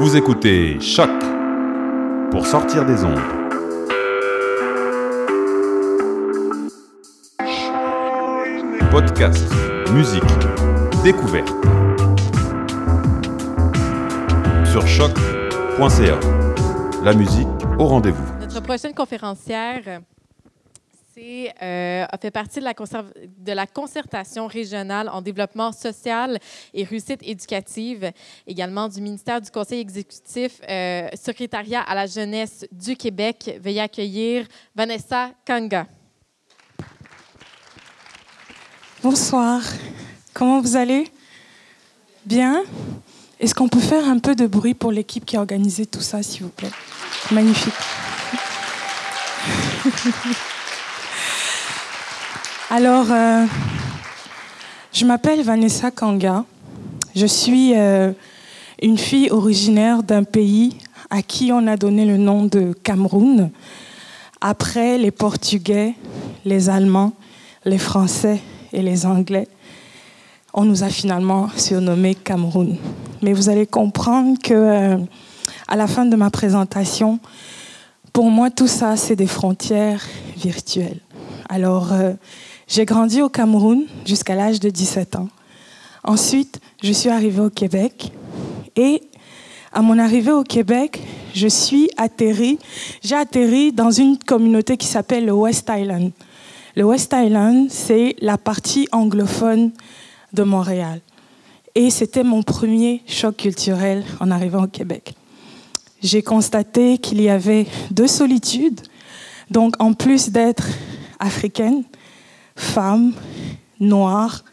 Vous écoutez Choc pour sortir des ondes. Podcast, musique, découverte. Sur choc.ca. La musique au rendez-vous. Notre prochaine conférencière euh, a fait partie de la, conserv- de la concertation régionale en développement social et réussite éducative, également du ministère du Conseil exécutif, euh, secrétariat à la jeunesse du Québec. Veuillez accueillir Vanessa Kanga. Bonsoir. Comment vous allez? Bien? Est-ce qu'on peut faire un peu de bruit pour l'équipe qui a organisé tout ça, s'il vous plaît? Magnifique. Alors, euh, je m'appelle Vanessa Kanga. Je suis euh, une fille originaire d'un pays à qui on a donné le nom de Cameroun, après les Portugais, les Allemands, les Français et les Anglais. On nous a finalement surnommé Cameroun. Mais vous allez comprendre que euh, à la fin de ma présentation, pour moi, tout ça, c'est des frontières virtuelles. Alors, j'ai grandi au Cameroun jusqu'à l'âge de 17 ans. Ensuite, je suis arrivée au Québec et à mon arrivée au Québec, je suis atterri, j'ai atterri dans une communauté qui s'appelle le West Island. Le West Island, c'est la partie anglophone de Montréal. Et c'était mon premier choc culturel en arrivant au Québec. J'ai constaté qu'il y avait deux solitudes. Donc, en plus d'être africaine, femme, noire,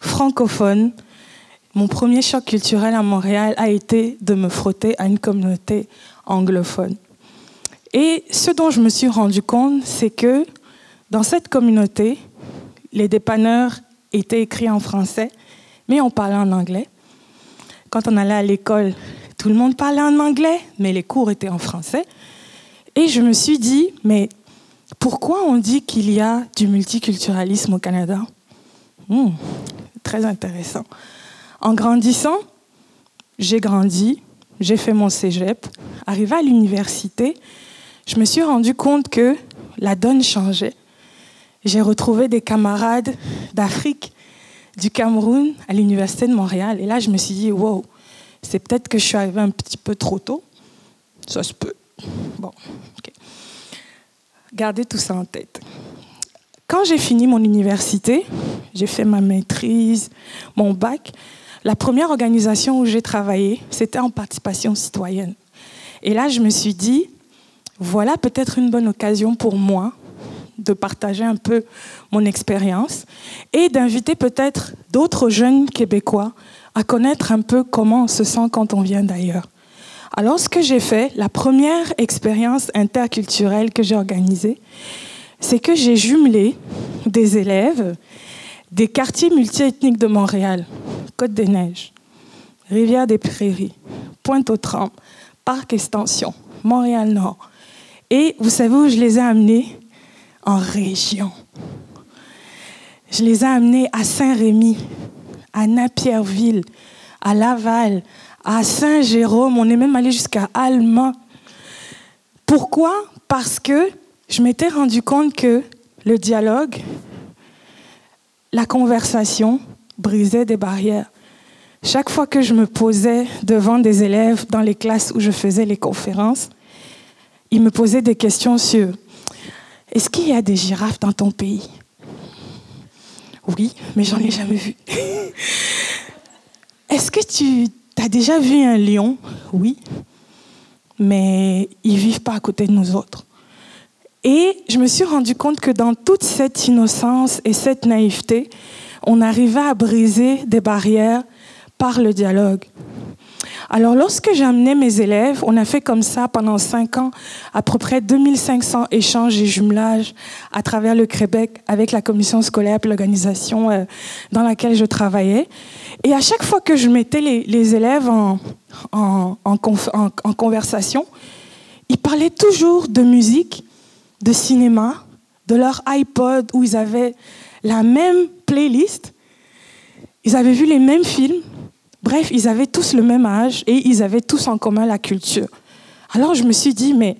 francophone, mon premier choc culturel à Montréal a été de me frotter à une communauté anglophone. Et ce dont je me suis rendu compte, c'est que dans cette communauté, les dépanneurs étaient écrits en français, mais on parlait en anglais. Quand on allait à l'école, tout le monde parlait en anglais, mais les cours étaient en français. Et je me suis dit, mais pourquoi on dit qu'il y a du multiculturalisme au Canada Hmm, Très intéressant. En grandissant, j'ai grandi, j'ai fait mon cégep. Arrivé à l'université, je me suis rendu compte que la donne changeait. J'ai retrouvé des camarades d'Afrique, du Cameroun, à l'université de Montréal. Et là, je me suis dit, wow, c'est peut-être que je suis arrivée un petit peu trop tôt. Ça se peut. Bon, ok. Gardez tout ça en tête. Quand j'ai fini mon université, j'ai fait ma maîtrise, mon bac, la première organisation où j'ai travaillé, c'était en participation citoyenne. Et là, je me suis dit, voilà peut-être une bonne occasion pour moi de partager un peu mon expérience et d'inviter peut-être d'autres jeunes Québécois à connaître un peu comment on se sent quand on vient d'ailleurs. Alors, ce que j'ai fait, la première expérience interculturelle que j'ai organisée, c'est que j'ai jumelé des élèves des quartiers multiethniques de Montréal, Côte-des-Neiges, Rivière-des-Prairies, Pointe-aux-Trembles, Parc Extension, Montréal-Nord. Et vous savez où je les ai amenés? En région. Je les ai amenés à Saint-Rémy, à Napierville, à Laval, à Saint-Jérôme. On est même allé jusqu'à Alma. Pourquoi? Parce que je m'étais rendu compte que le dialogue, la conversation brisait des barrières. Chaque fois que je me posais devant des élèves dans les classes où je faisais les conférences, ils me posaient des questions sur est-ce qu'il y a des girafes dans ton pays? Oui, mais j'en ai jamais vu. est-ce que tu as déjà vu un lion? Oui, mais ils vivent pas à côté de nous autres. Et je me suis rendu compte que dans toute cette innocence et cette naïveté, on arrivait à briser des barrières par le dialogue. Alors, lorsque j'amenais mes élèves, on a fait comme ça pendant cinq ans, à peu près 2500 échanges et jumelages à travers le Québec avec la commission scolaire l'organisation euh, dans laquelle je travaillais. Et à chaque fois que je mettais les, élèves en- en conversation, ils parlaient toujours de musique, de cinéma, de leur iPod où ils avaient la même playlist, ils avaient vu les mêmes films, Bref, ils avaient tous le même âge et ils avaient tous en commun la culture. Alors je me suis dit, mais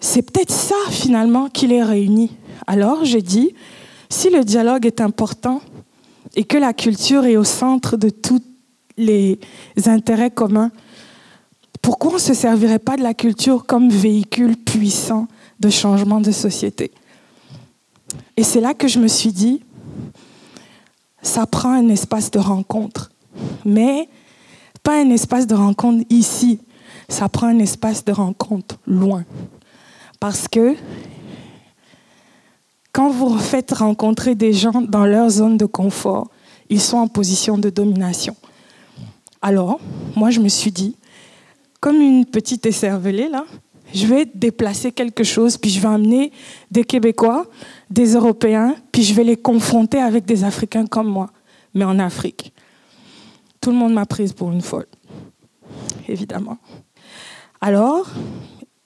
c'est peut-être ça finalement qui les réunit. Alors j'ai dit, si le dialogue est important et que la culture est au centre de tous les intérêts communs, pourquoi on ne se servirait pas de la culture comme véhicule puissant de changement de société? Et c'est là que je me suis dit, ça prend un espace de rencontre, mais pas un espace de rencontre ici, ça prend un espace de rencontre loin. Parce que quand vous faites rencontrer des gens dans leur zone de confort, ils sont en position de domination. Alors, moi, je me suis dit, comme une petite écervelée, là, je vais déplacer quelque chose, puis je vais amener des Québécois, des Européens, puis je vais les confronter avec des Africains comme moi, mais en Afrique. Tout le monde m'a prise pour une folle, évidemment. Alors,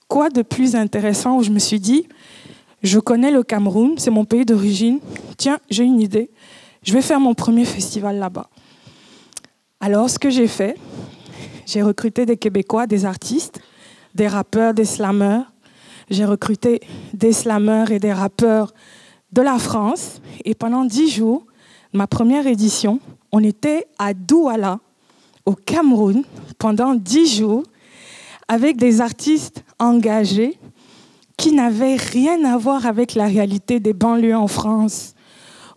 quoi de plus intéressant où je me suis dit, je connais le Cameroun, c'est mon pays d'origine. Tiens, j'ai une idée. Je vais faire mon premier festival là-bas. Alors, ce que j'ai fait, j'ai recruté des Québécois, des artistes, des rappeurs, des slameurs. J'ai recruté des slameurs et des rappeurs de la France. Et pendant dix jours, ma première édition, on était à Douala, au Cameroun, pendant dix jours, avec des artistes engagés qui n'avait rien à voir avec la réalité des banlieues en France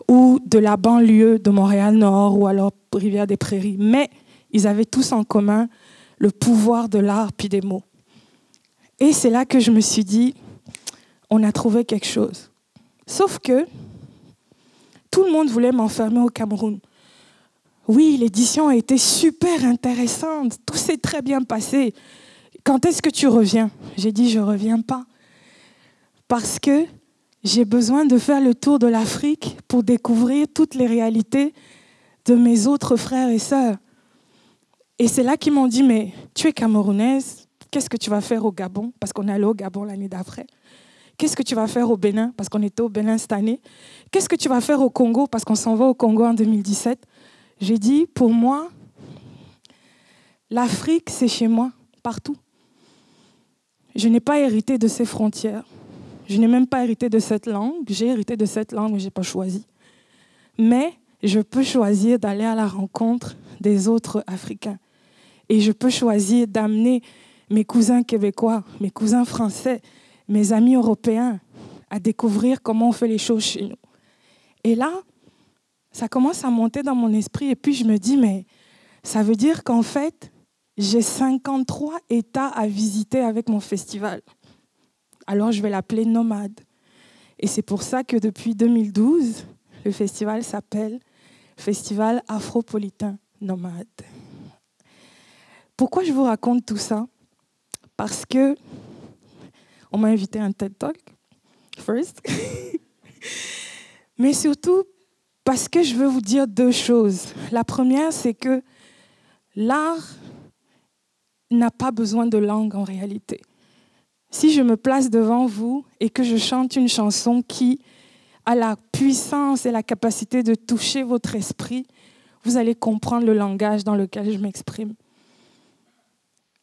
ou de la banlieue de Montréal-Nord ou alors Rivière des Prairies. Mais ils avaient tous en commun le pouvoir de l'art puis des mots. Et c'est là que je me suis dit, on a trouvé quelque chose. Sauf que tout le monde voulait m'enfermer au Cameroun. Oui, l'édition a été super intéressante, tout s'est très bien passé. Quand est-ce que tu reviens? J'ai dit, je ne reviens pas parce que j'ai besoin de faire le tour de l'Afrique pour découvrir toutes les réalités de mes autres frères et sœurs. Et c'est là qu'ils m'ont dit, mais tu es camerounaise, qu'est-ce que tu vas faire au Gabon? Parce qu'on est allé au Gabon l'année d'après. Qu'est-ce que tu vas faire au Bénin? Parce qu'on était au Bénin cette année. Qu'est-ce que tu vas faire au Congo? Parce qu'on s'en va au Congo en 2017. J'ai dit, pour moi, l'Afrique, c'est chez moi, partout. Je n'ai pas hérité de ces frontières. Je n'ai même pas hérité de cette langue. J'ai hérité de cette langue, mais je n'ai pas choisi. Mais je peux choisir d'aller à la rencontre des autres Africains. Et je peux choisir d'amener mes cousins québécois, mes cousins français, mes amis européens à découvrir comment on fait les choses chez nous. Et là, ça commence à monter dans mon esprit et puis je me dis, mais ça veut dire qu'en fait, j'ai 53 États à visiter avec mon festival alors je vais l'appeler Nomade. Et c'est pour ça que depuis 2012, le festival s'appelle Festival Afropolitain Nomade. Pourquoi je vous raconte tout ça? Parce que on m'a invité à un TED Talk, first. Mais surtout parce que je veux vous dire deux choses. La première, c'est que l'art n'a pas besoin de langue en réalité. Si je me place devant vous et que je chante une chanson qui a la puissance et la capacité de toucher votre esprit, vous allez comprendre le langage dans lequel je m'exprime.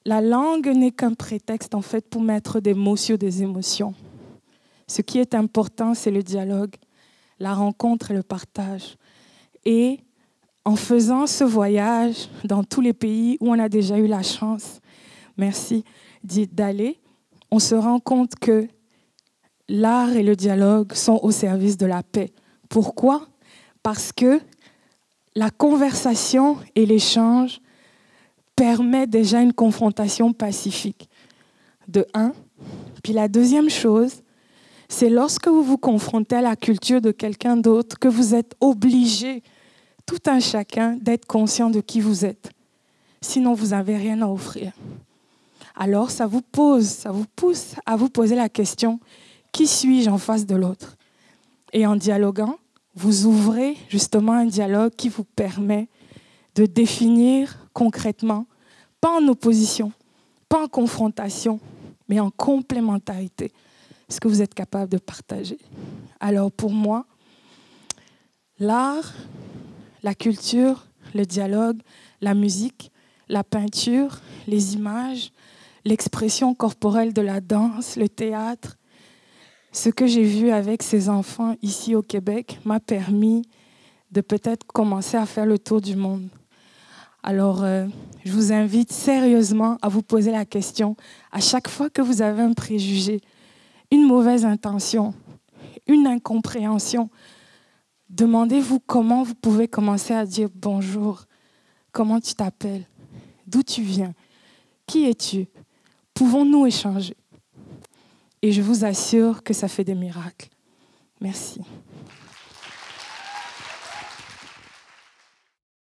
La langue n'est qu'un prétexte en fait pour mettre des mots sur des émotions. Ce qui est important, c'est le dialogue, la rencontre et le partage. Et en faisant ce voyage dans tous les pays où on a déjà eu la chance, merci, d'aller, on se rend compte que l'art et le dialogue sont au service de la paix. Pourquoi? Parce que la conversation et l'échange permettent déjà une confrontation pacifique. De un. Puis la deuxième chose, c'est lorsque vous vous confrontez à la culture de quelqu'un d'autre que vous êtes obligé, tout un chacun, d'être conscient de qui vous êtes. Sinon, vous n'avez rien à offrir. Alors ça vous pose, ça vous pousse à vous poser la question, qui suis-je en face de l'autre? Et en dialoguant, vous ouvrez justement un dialogue qui vous permet de définir concrètement, pas en opposition, pas en confrontation, mais en complémentarité, ce que vous êtes capable de partager. Alors pour moi, l'art, la culture le dialogue, la musique, la peinture, les images, l'expression corporelle de la danse, le théâtre. Ce que j'ai vu avec ces enfants ici au Québec m'a permis de peut-être commencer à faire le tour du monde. Alors, euh, je vous invite sérieusement à vous poser la question, à chaque fois que vous avez un préjugé, une mauvaise intention, une incompréhension, demandez-vous comment vous pouvez commencer à dire bonjour, comment tu t'appelles, d'où tu viens, qui es-tu, pouvons-nous échanger? Et je vous assure que ça fait des miracles. Merci.